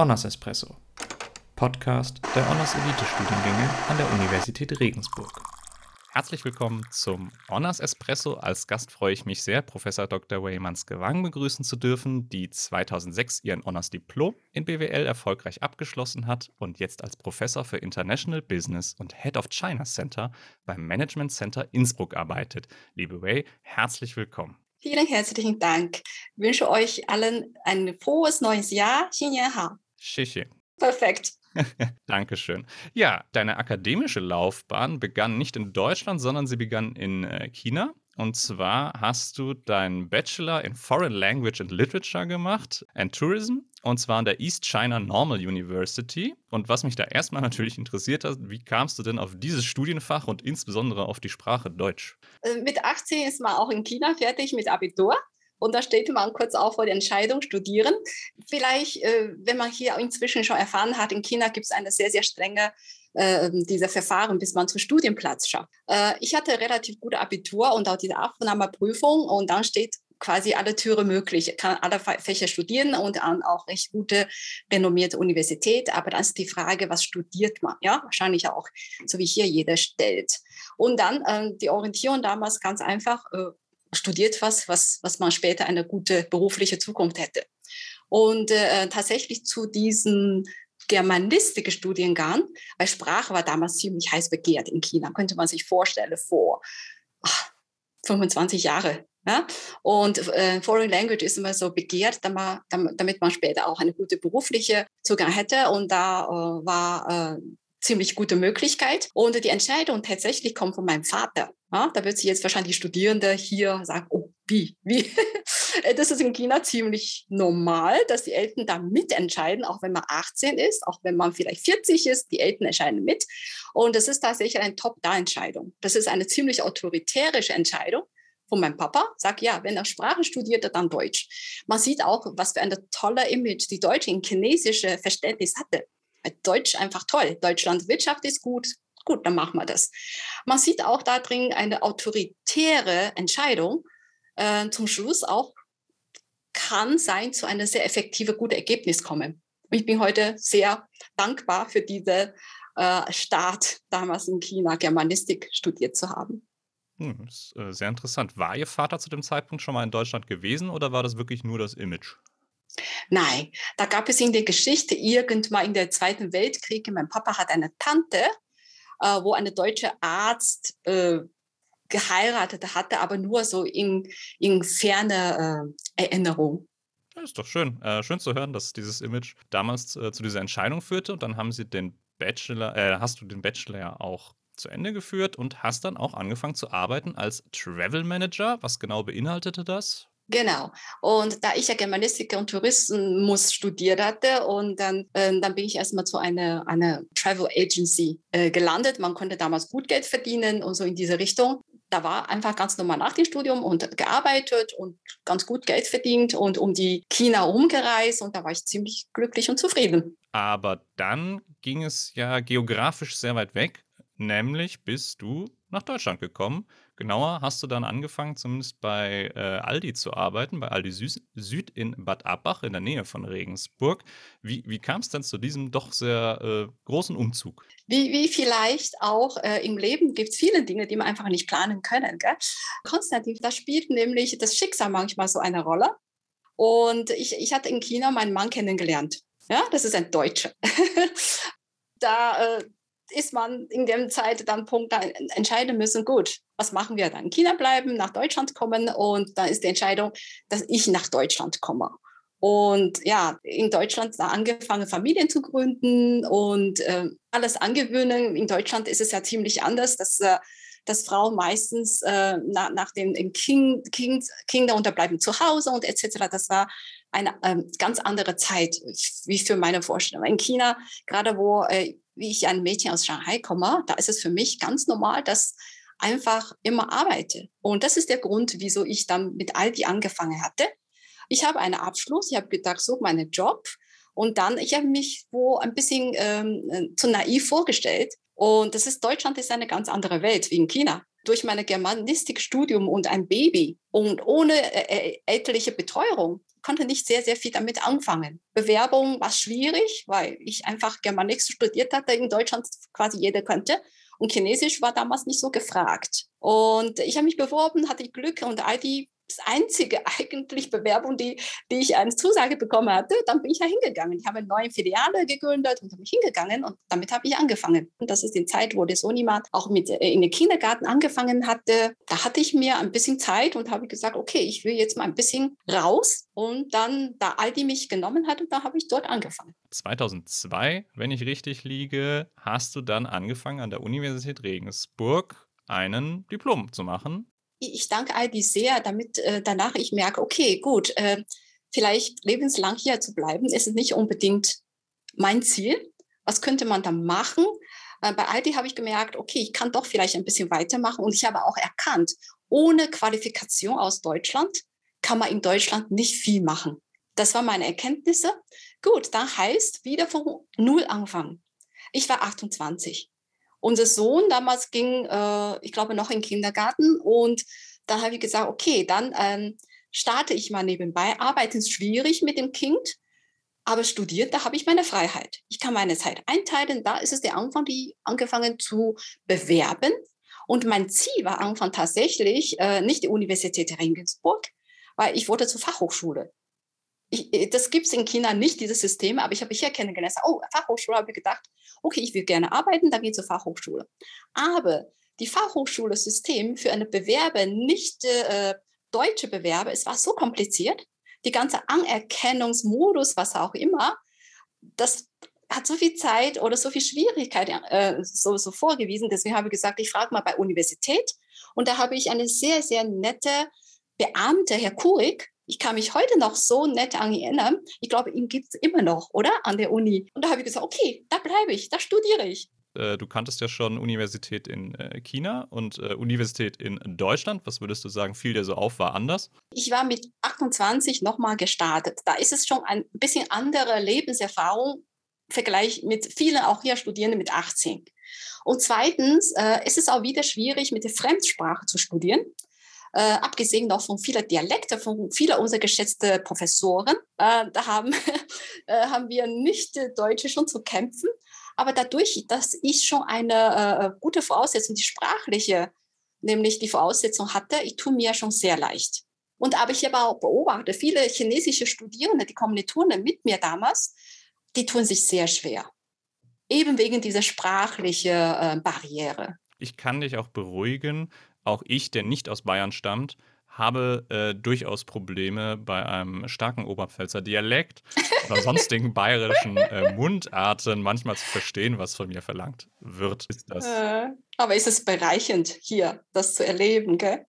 Honors Espresso, Podcast der Honors Elite Studiengänge an der Universität Regensburg. Herzlich willkommen zum Honors Espresso. Als Gast freue ich mich sehr, Professor Dr. Weymans Gewang begrüßen zu dürfen, die 2006 ihren Honors Diplom in BWL erfolgreich abgeschlossen hat und jetzt als Professor für International Business und Head of China Center beim Management Center Innsbruck arbeitet. Liebe Wei, herzlich willkommen. Vielen herzlichen Dank. Ich wünsche euch allen ein frohes neues Jahr. 新年好。 Shishi. Perfekt. Dankeschön. Ja, deine akademische Laufbahn begann nicht in Deutschland, sondern sie begann in äh, China. Und zwar hast du deinen Bachelor in Foreign Language and Literature gemacht and Tourism und zwar an der East China Normal University. Und was mich da erstmal natürlich interessiert hat, wie kamst du denn auf dieses Studienfach und insbesondere auf die Sprache Deutsch? Äh, mit 18 ist man auch in China fertig mit Abitur. Und da steht man kurz auch vor der Entscheidung, studieren. Vielleicht, äh, wenn man hier inzwischen schon erfahren hat, in China gibt es eine sehr, sehr strenge äh, diese Verfahren, bis man zum Studienplatz schafft. Äh, ich hatte relativ gute Abitur und auch diese Aufnahmeprüfung und dann steht quasi alle Türen möglich, ich kann alle Fächer studieren und an auch recht gute, renommierte Universität. Aber dann ist die Frage, was studiert man? Ja, wahrscheinlich auch, so wie hier jeder stellt. Und dann äh, die Orientierung damals ganz einfach, äh, studiert was, was, was man später eine gute berufliche Zukunft hätte. Und äh, tatsächlich zu diesem Germanistik-Studiengang, weil Sprache war damals ziemlich heiß begehrt in China, könnte man sich vorstellen, vor ach, 25 Jahren. Ja? Und äh, Foreign Language ist immer so begehrt, damit man, später auch eine gute berufliche Zugang hätte. Und da äh, war äh, ziemlich gute Möglichkeit. Und die Entscheidung tatsächlich kommt von meinem Vater. Ja, da wird sich jetzt wahrscheinlich die Studierende hier sagen, oh, wie, wie? das ist in China ziemlich normal, dass die Eltern da mitentscheiden, auch wenn man 18 ist, auch wenn man vielleicht 40 ist, die Eltern entscheiden mit. Und das ist tatsächlich eine Top-Da-Entscheidung. Das ist eine ziemlich autoritäre Entscheidung von meinem Papa, sagt, ja, wenn er Sprache studiert, dann Deutsch. Man sieht auch, was für ein tolle Image die Deutsche in chinesische Verständnis hatte. Deutsch einfach toll. Deutschland Wirtschaft ist gut. Gut, dann machen wir das. Man sieht auch da drin eine autoritäre Entscheidung. Äh, zum Schluss auch kann sein zu einem sehr effektiven, guten Ergebnis kommen. Ich bin heute sehr dankbar für diese äh, Start damals in China, Germanistik studiert zu haben. Hm, äh, sehr interessant. War Ihr Vater zu dem Zeitpunkt schon mal in Deutschland gewesen oder war das wirklich nur das Image? Nein, da gab es in der Geschichte irgendwann in der Zweiten Weltkrieg, mein Papa hat eine Tante, äh, wo eine deutsche Arzt äh, geheiratet hatte, aber nur so in, in ferne äh, Erinnerung. Das ist doch schön. Äh, schön zu hören, dass dieses Image damals äh, zu dieser Entscheidung führte und dann haben sie den Bachelor, äh, hast du den Bachelor ja auch zu Ende geführt und hast dann auch angefangen zu arbeiten als Travel Manager. Was genau beinhaltete das? Genau. Und da ich ja Germanistik und Tourismus studiert hatte und dann, äh, dann bin ich erstmal zu einer, einer Travel Agency äh, gelandet. Man konnte damals gut Geld verdienen und so in diese Richtung. Da war einfach ganz normal nach dem Studium und gearbeitet und ganz gut Geld verdient und um die China rumgereist und da war ich ziemlich glücklich und zufrieden. Aber dann ging es ja geografisch sehr weit weg, nämlich bist du nach Deutschland gekommen Genauer hast du dann angefangen, zumindest bei äh, Aldi zu arbeiten, bei Aldi Süd, Süd in Bad Abbach in der Nähe von Regensburg. Wie, wie kam es denn zu diesem doch sehr äh, großen Umzug? Wie, wie vielleicht auch äh, im Leben gibt es viele Dinge, die man einfach nicht planen können. Gell? Konstantin, da spielt nämlich das Schicksal manchmal so eine Rolle. Und ich, ich hatte in China meinen Mann kennengelernt. Ja, das ist ein Deutscher. da, äh, ist man in dem Zeit dann Punkt da entscheiden müssen, gut, was machen wir dann? In China bleiben, nach Deutschland kommen und dann ist die Entscheidung, dass ich nach Deutschland komme. Und ja, in Deutschland da angefangen, Familien zu gründen und äh, alles angewöhnen. In Deutschland ist es ja ziemlich anders, dass, äh, dass Frauen meistens äh, nach, nach dem kind, kind, Kinder unterbleiben zu Hause und etc. Das war eine ähm, ganz andere Zeit, wie für meine Vorstellung. In China, gerade wo äh, wie ich ein Mädchen aus Shanghai komme, da ist es für mich ganz normal, dass einfach immer arbeite. Und das ist der Grund, wieso ich dann mit Aldi angefangen hatte. Ich habe einen Abschluss, ich habe gedacht, so meinen Job. Und dann, ich habe mich wo ein bisschen ähm, äh, zu naiv vorgestellt. Und das ist, Deutschland ist eine ganz andere Welt wie in China. Durch mein Germanistikstudium und ein Baby und ohne äh, äh elterliche Betreuung konnte nicht sehr, sehr viel damit anfangen. Bewerbung war schwierig, weil ich einfach Germanistik studiert hatte, in Deutschland quasi jeder könnte. Und Chinesisch war damals nicht so gefragt. Und ich habe mich beworben, hatte Glück und all die das einzige eigentlich Bewerbung, die, die ich als Zusage bekommen hatte. Dann bin ich da hingegangen. Ich habe eine neue Filiale gegründet und bin hingegangen und damit habe ich angefangen. Und das ist die Zeit, wo der Soniman auch mit äh, in den Kindergarten angefangen hatte. Da hatte ich mir ein bisschen Zeit und habe gesagt, okay, ich will jetzt mal ein bisschen raus. Und dann, da Aldi mich genommen hat, und da habe ich dort angefangen. 2002, wenn ich richtig liege, hast du dann angefangen an der Universität Regensburg einen Diplom zu machen ich danke Aldi sehr, damit äh, danach ich merke, okay, gut, äh, vielleicht lebenslang hier zu bleiben, ist nicht unbedingt mein Ziel. Was könnte man da machen? Äh, bei Aldi habe ich gemerkt, okay, ich kann doch vielleicht ein bisschen weitermachen und ich habe auch erkannt, ohne Qualifikation aus Deutschland kann man in Deutschland nicht viel machen. Das waren meine Erkenntnisse. Gut, dann heißt wieder von Null anfangen. Ich war 28. Unser Sohn damals ging, äh, ich glaube, noch in den Kindergarten und dann habe ich gesagt, okay, dann ähm, starte ich mal nebenbei. Arbeiten ist schwierig mit dem Kind, aber studiert, da habe ich meine Freiheit. Ich kann meine Zeit einteilen. Da ist es der Anfang, die angefangen zu bewerben. Und mein Ziel war Anfang tatsächlich äh, nicht die Universität Regensburg, weil ich wollte zur Fachhochschule ich, äh, das gibt es in China nicht, dieses System, aber ich habe hier kennengelernt, oh, Fachhochschule, habe ich gedacht, okay, ich will gerne arbeiten, dann gehe ich zur Fachhochschule. Aber die Fachhochschule-System für eine Bewerber, nicht äh, deutsche Bewerber, es war so kompliziert, die ganze Anerkennungsmodus, was auch immer, das hat so viel Zeit oder so viel Schwierigkeit äh, so, so vorgewiesen. Deswegen habe ich gesagt, ich frage mal bei Universität. Und da habe ich eine sehr, sehr nette Beamte, Herr Kurik, ich kann mich heute noch so nett an ihn erinnern. Ich glaube, ihn gibt es immer noch, oder? An der Uni. Und da habe ich gesagt, okay, da bleibe ich, da studiere ich. Äh, du kanntest ja schon Universität in äh, China und äh, Universität in Deutschland. Was würdest du sagen, fiel dir so auf, war anders? Ich war mit 28 nochmal gestartet. Da ist es schon ein bisschen andere Lebenserfahrung im Vergleich mit vielen auch hier Studierenden mit 18. Und zweitens äh, ist es auch wieder schwierig, mit der Fremdsprache zu studieren äh, abgesehen noch von vielen Dialekten, von vielen unserer geschätzten Professoren, äh, da haben, äh, haben wir nicht Deutsche schon zu kämpfen. Aber dadurch, dass ich schon eine äh, gute Voraussetzung, die sprachliche, nämlich die Voraussetzung hatte, ich tue mir schon sehr leicht. Und aber ich habe auch beobachtet, viele chinesische Studierende, die Kommilitonen mit mir damals, die tun sich sehr schwer. Eben wegen dieser sprachlichen äh, Barriere. Ich kann dich auch beruhigen auch ich, der nicht aus Bayern stammt, habe äh, durchaus Probleme bei einem starken Oberpfälzer Dialekt oder sonstigen bayerischen äh, Mundarten manchmal zu verstehen, was von mir verlangt wird. Ist das. Äh, aber ist es bereichend, hier das zu erleben, gell?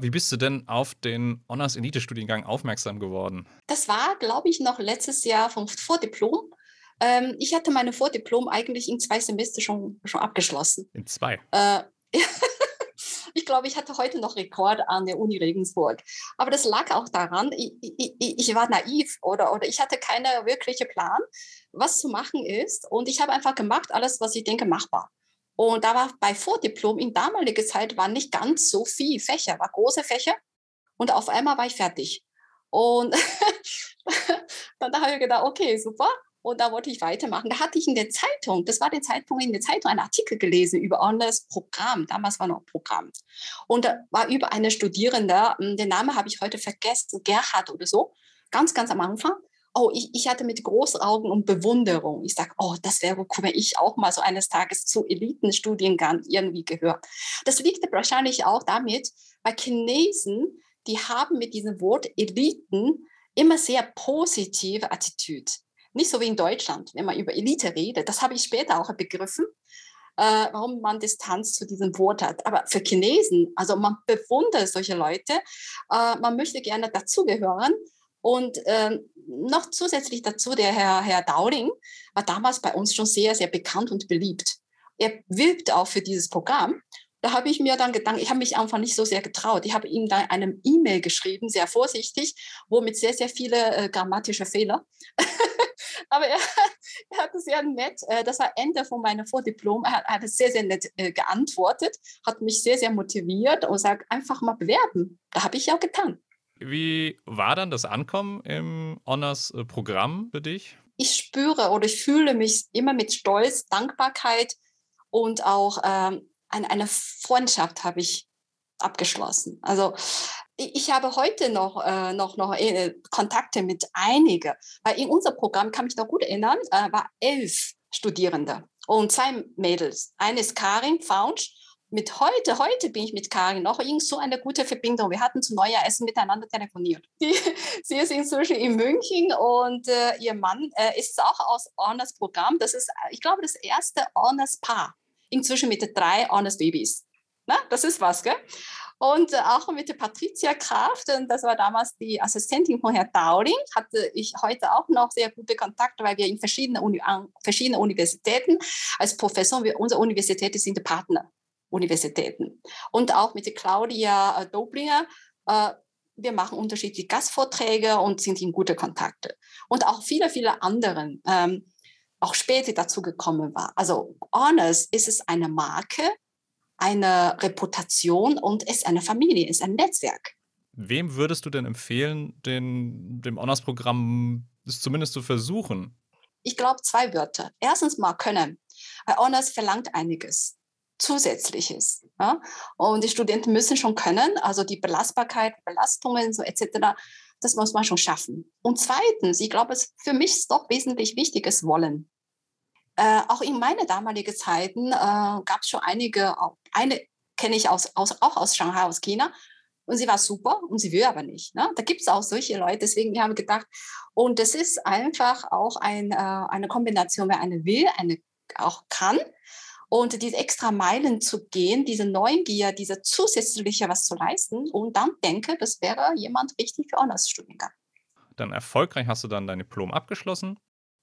Wie bist du denn auf den Honors Elite Studiengang aufmerksam geworden? Das war, glaube ich, noch letztes Jahr vom Vordiplom. Ähm, ich hatte meine Vordiplom eigentlich in zwei Semester schon, schon abgeschlossen. In zwei? Äh, Ich glaube, ich hatte heute noch Rekord an der Uni Regensburg. Aber das lag auch daran, ich, ich, ich war naiv oder, oder ich hatte keinen wirklichen Plan, was zu machen ist. Und ich habe einfach gemacht, alles, was ich denke, machbar. Und da war bei Vordiplom in damaliger Zeit war nicht ganz so viel Fächer, war große Fächer. Und auf einmal war ich fertig. Und dann habe ich gedacht, okay, super. Und da wollte ich weitermachen. Da hatte ich in der Zeitung, das war der Zeitpunkt in der Zeitung, einen Artikel gelesen über das Programm. Damals war noch Programm. Und da war über eine Studierende, hm, den Namen habe ich heute vergessen, Gerhard oder so, ganz, ganz am Anfang. Oh, ich, ich hatte mit großen Augen und Bewunderung. Ich sage, oh, das wäre wenn ich auch mal so eines Tages zu Elitenstudiengang irgendwie gehört. Das liegt wahrscheinlich auch damit, weil Chinesen, die haben mit diesem Wort Eliten immer sehr positive Attitüde. Nicht so wie in Deutschland, wenn man über Elite redet. Das habe ich später auch begriffen, äh, warum man Distanz zu diesem Wort hat. Aber für Chinesen, also man bewundert solche Leute, äh, man möchte gerne dazugehören. Und äh, noch zusätzlich dazu, der Herr, Herr Dowling war damals bei uns schon sehr, sehr bekannt und beliebt. Er wirbt auch für dieses Programm da habe ich mir dann gedacht, ich habe mich einfach nicht so sehr getraut. Ich habe ihm dann eine E-Mail geschrieben, sehr vorsichtig, wo mit sehr, sehr viele äh, grammatische Fehler. Aber er, er hat sehr nett, äh, das war Ende von meinem Vordiplom, er hat, hat sehr, sehr nett äh, geantwortet, hat mich sehr, sehr motiviert und sagt, einfach mal bewerben. Da habe ich ja auch getan. Wie war dann das Ankommen im Honors-Programm für dich? Ich spüre oder ich fühle mich immer mit Stolz, Dankbarkeit und auch ähm, eine, eine Freundschaft habe ich abgeschlossen. Also ich habe heute noch, äh, noch, noch äh, Kontakte mit einigen, weil in unserem Programm, kann mich noch gut erinnern, äh, war elf Studierende und zwei Mädels. Eine ist Karin Faunsch. Mit heute, heute bin ich mit Karin noch in so eine gute Verbindung. Wir hatten zum Essen miteinander telefoniert. Sie ist inzwischen in München und äh, ihr Mann äh, ist auch aus Honors Programm. Das ist, ich glaube, das erste Honors Paar. Inzwischen mit drei Honors Babys. Na, das ist was, gell? Und äh, auch mit der Patricia Kraft, das war damals die Assistentin von Herrn Dowling, hatte ich heute auch noch sehr gute Kontakte, weil wir in verschiedenen, Uni verschiedenen Universitäten als Professor, wir, unsere Universitäten sind Partneruniversitäten. Und auch mit der Claudia äh, Doblinger, äh, wir machen unterschiedliche Gastvorträge und sind in gute Kontakte. Und auch viele, viele anderen, ähm, auch später dazu gekommen war. Also Honors ist es eine Marke, eine Reputation und ist eine Familie, ist ein Netzwerk. Wem würdest du denn empfehlen, den, dem Honors-Programm zumindest zu versuchen? Ich glaube, zwei Wörter. Erstens mal können. Weil Honors verlangt einiges. Zusätzliches. Ja? Und die Studenten müssen schon können, also die Belastbarkeit, Belastungen so etc., das muss man schon schaffen. Und zweitens, ich glaube, es für mich ist doch wesentlich wichtiges Wollen. Äh, auch in meinen damaligen Zeiten äh, gab es schon einige, eine kenne ich aus, aus, auch aus Shanghai, aus China. Und sie war super und sie will aber nicht. Ne? Da gibt es auch solche Leute. Deswegen haben wir gedacht, und das ist einfach auch ein, äh, eine Kombination, wer eine will, eine auch kann. Und diese extra Meilen zu gehen, diese Neugier, diese zusätzliche was zu leisten und dann denke, das wäre jemand richtig für Honors-Studiengang. Dann erfolgreich hast du dann dein Diplom abgeschlossen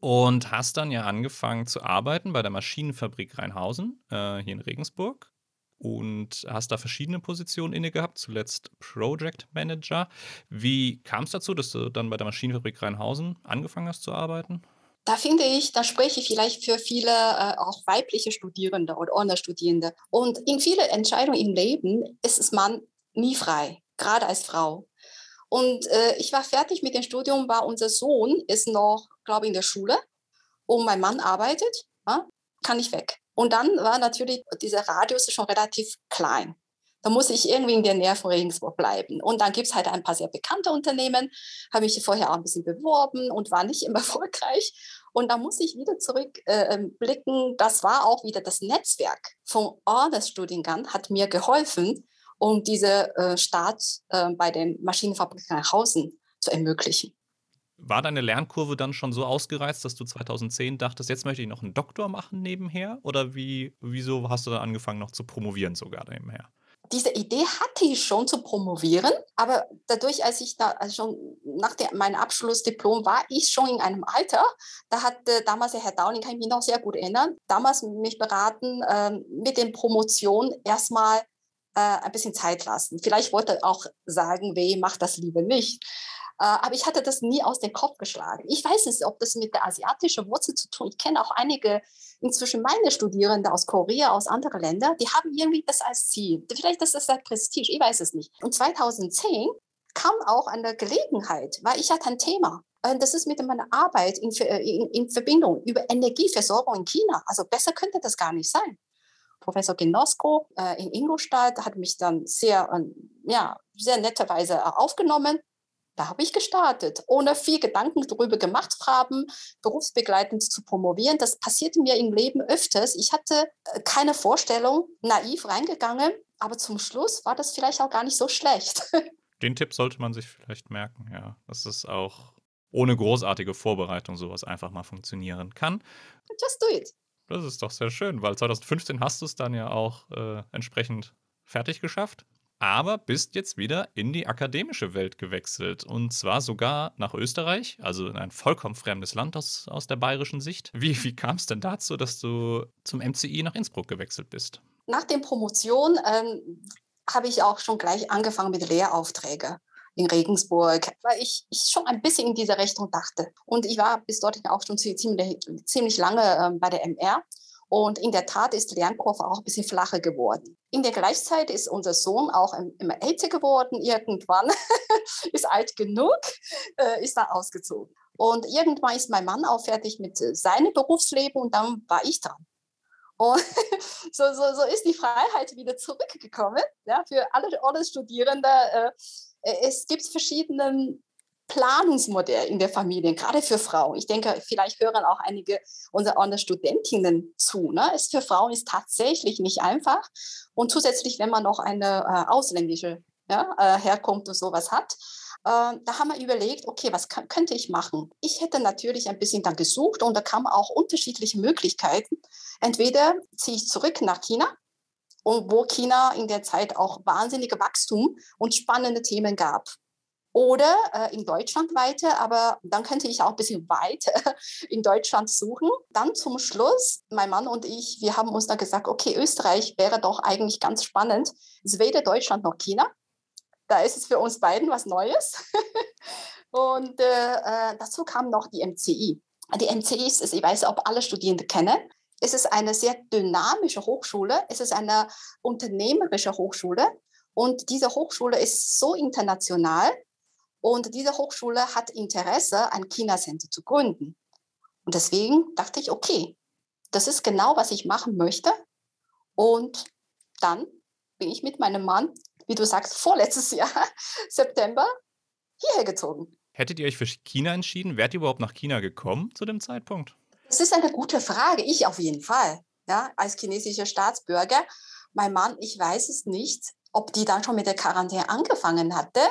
und hast dann ja angefangen zu arbeiten bei der Maschinenfabrik Rheinhausen äh, hier in Regensburg und hast da verschiedene Positionen inne gehabt, zuletzt Project Manager. Wie kam es dazu, dass du dann bei der Maschinenfabrik Rheinhausen angefangen hast zu arbeiten? Da finde ich, da spreche ich vielleicht für viele äh, auch weibliche Studierende oder Honor-Studierende. Und in vielen Entscheidungen im Leben ist es man nie frei, gerade als Frau. Und äh, ich war fertig mit dem Studium, war unser Sohn ist noch, glaube ich, in der Schule und mein Mann arbeitet, ja, kann ich weg. Und dann war natürlich dieser Radius schon relativ klein. Da muss ich irgendwie in der Nähe von Regensburg bleiben. Und dann gibt es halt ein paar sehr bekannte Unternehmen, habe mich vorher auch ein bisschen beworben und war nicht immer erfolgreich. Und da muss ich wieder zurückblicken, äh, das war auch wieder das Netzwerk vom Orders-Studiengang, hat mir geholfen, um diese äh, Start äh, bei den Maschinenfabriken Hausen zu ermöglichen. War deine Lernkurve dann schon so ausgereizt, dass du 2010 dachtest, jetzt möchte ich noch einen Doktor machen nebenher? Oder wie, wieso hast du dann angefangen, noch zu promovieren sogar nebenher? Diese Idee hatte ich schon zu promovieren, aber dadurch, als ich da also schon nach der, meinem Abschlussdiplom war, ich schon in einem Alter, da hat äh, damals der Herr Downing, kann ich mich noch sehr gut erinnern, damals mich beraten, äh, mit den Promotionen erstmal äh, ein bisschen Zeit lassen. Vielleicht wollte er auch sagen, weh, mach das lieber nicht. Äh, aber ich hatte das nie aus dem Kopf geschlagen. Ich weiß nicht, ob das mit der asiatischen Wurzel zu tun. Ich kenne auch einige inzwischen meine Studierende aus Korea, aus anderen Ländern, die haben irgendwie das als Ziel. Vielleicht ist das halt Prestige, ich weiß es nicht. Und 2010 kam auch eine Gelegenheit, weil ich hatte ein Thema. Äh, das ist mit meiner Arbeit in, in, in Verbindung über Energieversorgung in China. Also besser könnte das gar nicht sein. Professor Genosko äh, in Ingolstadt hat mich dann sehr, äh, ja, sehr netterweise äh, aufgenommen. Da habe ich gestartet, ohne viel Gedanken darüber gemacht zu haben, berufsbegleitend zu promovieren. Das passierte mir im Leben öfters. Ich hatte äh, keine Vorstellung, naiv reingegangen, aber zum Schluss war das vielleicht auch gar nicht so schlecht. Den Tipp sollte man sich vielleicht merken, ja. Das ist auch ohne großartige Vorbereitung sowas einfach mal funktionieren kann. Just do it. Das ist doch sehr schön, weil 2015 hast du es dann ja auch äh, entsprechend fertig geschafft. Aber bist jetzt wieder in die akademische Welt gewechselt. Und zwar sogar nach Österreich, also in ein vollkommen fremdes Land aus, aus der bayerischen Sicht. Wie, wie kam es denn dazu, dass du zum MCI nach Innsbruck gewechselt bist? Nach der Promotion ähm, habe ich auch schon gleich angefangen mit Lehraufträgen in Regensburg, weil ich, ich schon ein bisschen in diese Richtung dachte. Und ich war bis dorthin auch schon ziemlich, ziemlich lange ähm, bei der MR. Und in der Tat ist die Lernkurve auch ein bisschen flacher geworden. In der Gleichzeit ist unser Sohn auch immer älter geworden. Irgendwann ist alt genug, äh, ist da ausgezogen. Und irgendwann ist mein Mann auch fertig mit äh, seinem Berufsleben und dann war ich dran. Und so, so, so ist die Freiheit wieder zurückgekommen ja, für alle, alle Studierende. Äh, es gibt verschiedene Planungsmodell in der Familie, gerade für Frauen. Ich denke, vielleicht hören auch einige unserer Studentinnen zu. Ne? Es für Frauen ist tatsächlich nicht einfach. Und zusätzlich, wenn man noch eine äh, ausländische ja, äh, Herkunft und sowas hat, äh, da haben wir überlegt, okay, was kann, könnte ich machen? Ich hätte natürlich ein bisschen dann gesucht und da kamen auch unterschiedliche Möglichkeiten. Entweder ziehe ich zurück nach China, und wo China in der Zeit auch wahnsinnige Wachstum und spannende Themen gab oder äh, in Deutschland weiter, aber dann könnte ich auch ein bisschen weiter in Deutschland suchen. Dann zum Schluss, mein Mann und ich, wir haben uns dann gesagt, okay, Österreich wäre doch eigentlich ganz spannend. Es ist weder Deutschland noch China. Da ist es für uns beiden was Neues. und äh, äh dazu kam noch die MCI. Die MCI ist, ich weiß, ob alle Studierende kennen. Es ist eine sehr dynamische Hochschule. Es ist eine unternehmerische Hochschule. Und diese Hochschule ist so international, und diese Hochschule hat Interesse, ein China-Center zu gründen. Und deswegen dachte ich, okay, das ist genau, was ich machen möchte. Und dann bin ich mit meinem Mann, wie du sagst, vorletztes Jahr, September, hierher gezogen. Hättet ihr euch für China entschieden? Wärt ihr überhaupt nach China gekommen zu dem Zeitpunkt? Das ist eine gute Frage. Ich auf jeden Fall. Ja, als chinesischer Staatsbürger. Mein Mann, ich weiß es nicht, ob die dann schon mit der Quarantäne angefangen hatte.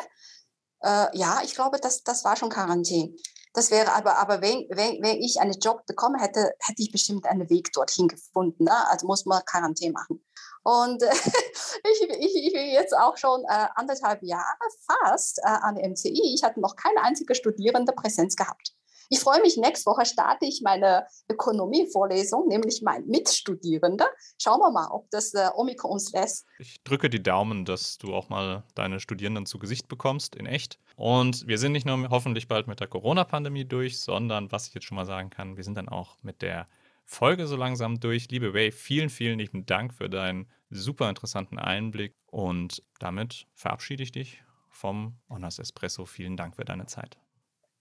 Äh, ja, ich glaube, das, das war schon Quarantäne. Das wäre aber, aber wenn, wenn, wenn ich einen Job bekommen hätte, hätte ich bestimmt einen Weg dorthin gefunden. Ne? Also muss man Quarantäne machen. Und äh, ich, ich, ich bin jetzt auch schon äh, anderthalb Jahre fast äh, an MCI. Ich hatte noch keine einzige Studierende Präsenz gehabt. Ich freue mich, nächste Woche starte ich meine Ökonomievorlesung, nämlich mein Mitstudierender. Schauen wir mal, ob das äh, Omikron uns lässt. Ich drücke die Daumen, dass du auch mal deine Studierenden zu Gesicht bekommst, in echt. Und wir sind nicht nur hoffentlich bald mit der Corona-Pandemie durch, sondern, was ich jetzt schon mal sagen kann, wir sind dann auch mit der Folge so langsam durch. Liebe Ray, vielen, vielen lieben Dank für deinen super interessanten Einblick. Und damit verabschiede ich dich vom Honors Espresso. Vielen Dank für deine Zeit.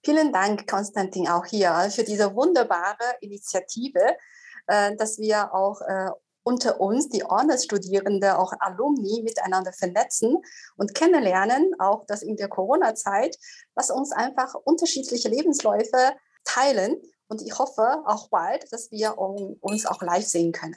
Vielen Dank, Konstantin, auch hier für diese wunderbare Initiative, äh, dass wir auch äh, unter uns, die Honors-Studierende, auch Alumni miteinander vernetzen und kennenlernen, auch das in der Corona-Zeit, was uns einfach unterschiedliche Lebensläufe teilen. Und ich hoffe auch bald, dass wir uns auch live sehen können.